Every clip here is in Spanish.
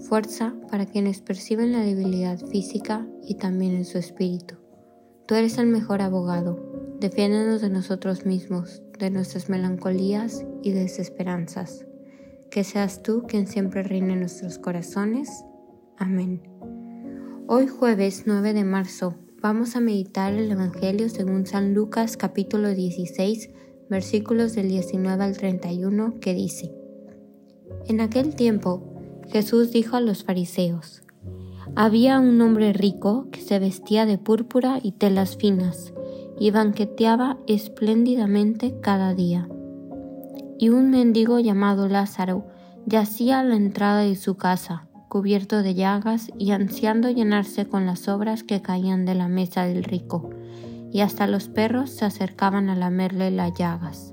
fuerza para quienes perciben la debilidad física y también en su espíritu. Tú eres el mejor abogado, defiéndenos de nosotros mismos, de nuestras melancolías y desesperanzas. Que seas tú quien siempre reine en nuestros corazones. Amén. Hoy jueves 9 de marzo vamos a meditar el Evangelio según San Lucas capítulo 16 versículos del 19 al 31 que dice, En aquel tiempo Jesús dijo a los fariseos, Había un hombre rico que se vestía de púrpura y telas finas y banqueteaba espléndidamente cada día y un mendigo llamado Lázaro yacía a la entrada de su casa, cubierto de llagas y ansiando llenarse con las obras que caían de la mesa del rico, y hasta los perros se acercaban a lamerle las llagas.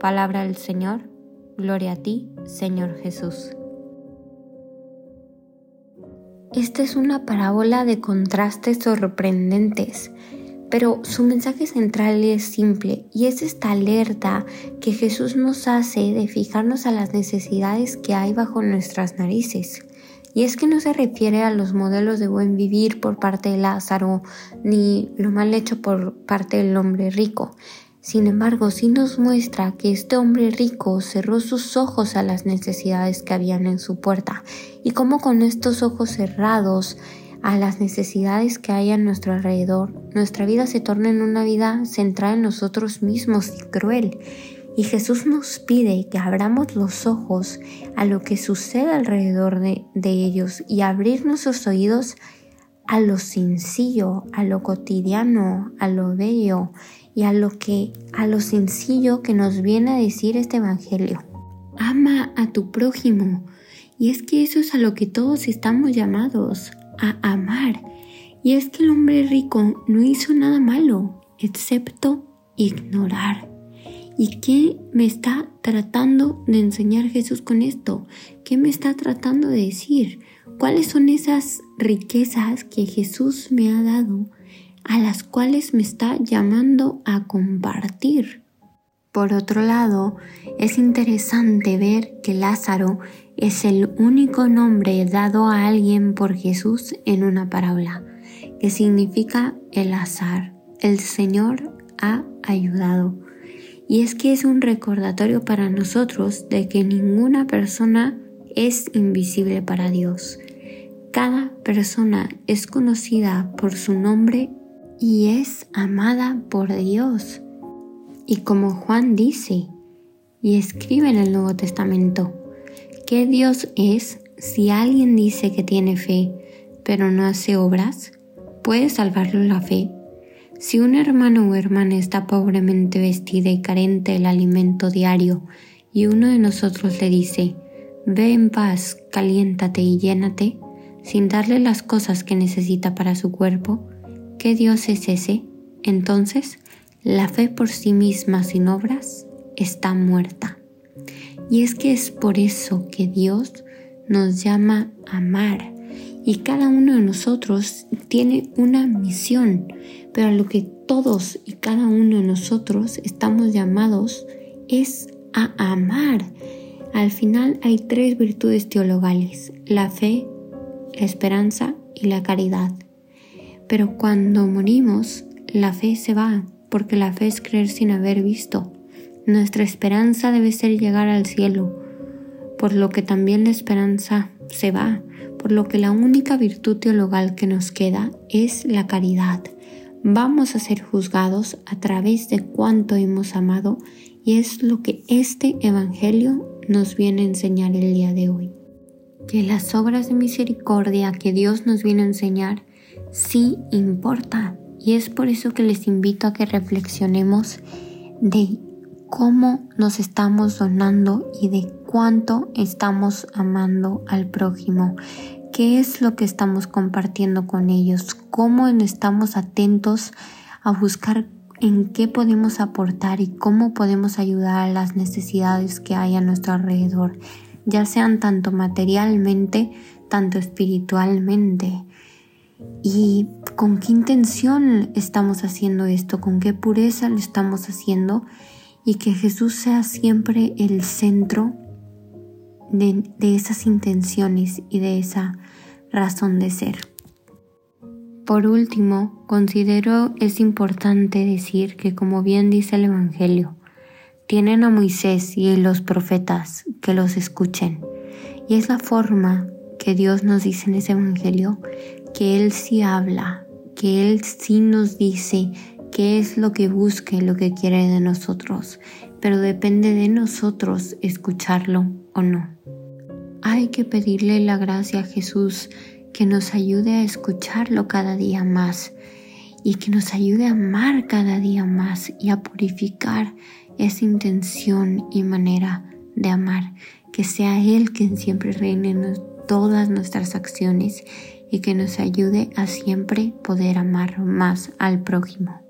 Palabra del Señor, gloria a ti, Señor Jesús. Esta es una parábola de contrastes sorprendentes, pero su mensaje central es simple y es esta alerta que Jesús nos hace de fijarnos a las necesidades que hay bajo nuestras narices. Y es que no se refiere a los modelos de buen vivir por parte de Lázaro ni lo mal hecho por parte del hombre rico, sin embargo, sí nos muestra que este hombre rico cerró sus ojos a las necesidades que habían en su puerta y cómo con estos ojos cerrados a las necesidades que hay a nuestro alrededor, nuestra vida se torna en una vida centrada en nosotros mismos y cruel. Y Jesús nos pide que abramos los ojos a lo que sucede alrededor de, de ellos y abrir nuestros oídos a lo sencillo, a lo cotidiano, a lo bello y a lo que a lo sencillo que nos viene a decir este evangelio. Ama a tu prójimo. Y es que eso es a lo que todos estamos llamados, a amar. Y es que el hombre rico no hizo nada malo, excepto ignorar. ¿Y qué me está tratando de enseñar Jesús con esto? ¿Qué me está tratando de decir? ¿Cuáles son esas riquezas que Jesús me ha dado a las cuales me está llamando a compartir. Por otro lado, es interesante ver que Lázaro es el único nombre dado a alguien por Jesús en una parábola, que significa el azar. El Señor ha ayudado. Y es que es un recordatorio para nosotros de que ninguna persona es invisible para Dios. Cada persona es conocida por su nombre y es amada por Dios. Y como Juan dice y escribe en el Nuevo Testamento, ¿qué Dios es si alguien dice que tiene fe, pero no hace obras? ¿puede salvarlo la fe? Si un hermano o hermana está pobremente vestida y carente del alimento diario, y uno de nosotros le dice, ve en paz, caliéntate y llénate, sin darle las cosas que necesita para su cuerpo, ¿qué Dios es ese? Entonces, la fe por sí misma sin obras está muerta. Y es que es por eso que Dios nos llama a amar. Y cada uno de nosotros tiene una misión, pero a lo que todos y cada uno de nosotros estamos llamados es a amar. Al final hay tres virtudes teologales, la fe, la esperanza y la caridad. Pero cuando morimos, la fe se va, porque la fe es creer sin haber visto. Nuestra esperanza debe ser llegar al cielo, por lo que también la esperanza se va, por lo que la única virtud teologal que nos queda es la caridad. Vamos a ser juzgados a través de cuánto hemos amado y es lo que este Evangelio nos viene a enseñar el día de hoy. Que las obras de misericordia que Dios nos viene a enseñar sí importa. Y es por eso que les invito a que reflexionemos de cómo nos estamos donando y de cuánto estamos amando al prójimo, qué es lo que estamos compartiendo con ellos, cómo estamos atentos a buscar en qué podemos aportar y cómo podemos ayudar a las necesidades que hay a nuestro alrededor, ya sean tanto materialmente, tanto espiritualmente. Y con qué intención estamos haciendo esto, con qué pureza lo estamos haciendo y que Jesús sea siempre el centro de, esas intenciones y de esa razón de ser. Por último, considero es importante decir que como bien dice el Evangelio, tienen a Moisés y los profetas que los escuchen. Y es la forma que Dios nos dice en ese Evangelio que Él sí habla, que Él sí nos dice qué es lo que busque, lo que quiere de nosotros, pero depende de nosotros escucharlo o no. Hay que pedirle la gracia a Jesús que nos ayude a escucharlo cada día más y que nos ayude a amar cada día más y a purificar esa intención y manera de amar, que sea Él quien siempre reine en todas nuestras acciones y que nos ayude a siempre poder amar más al prójimo.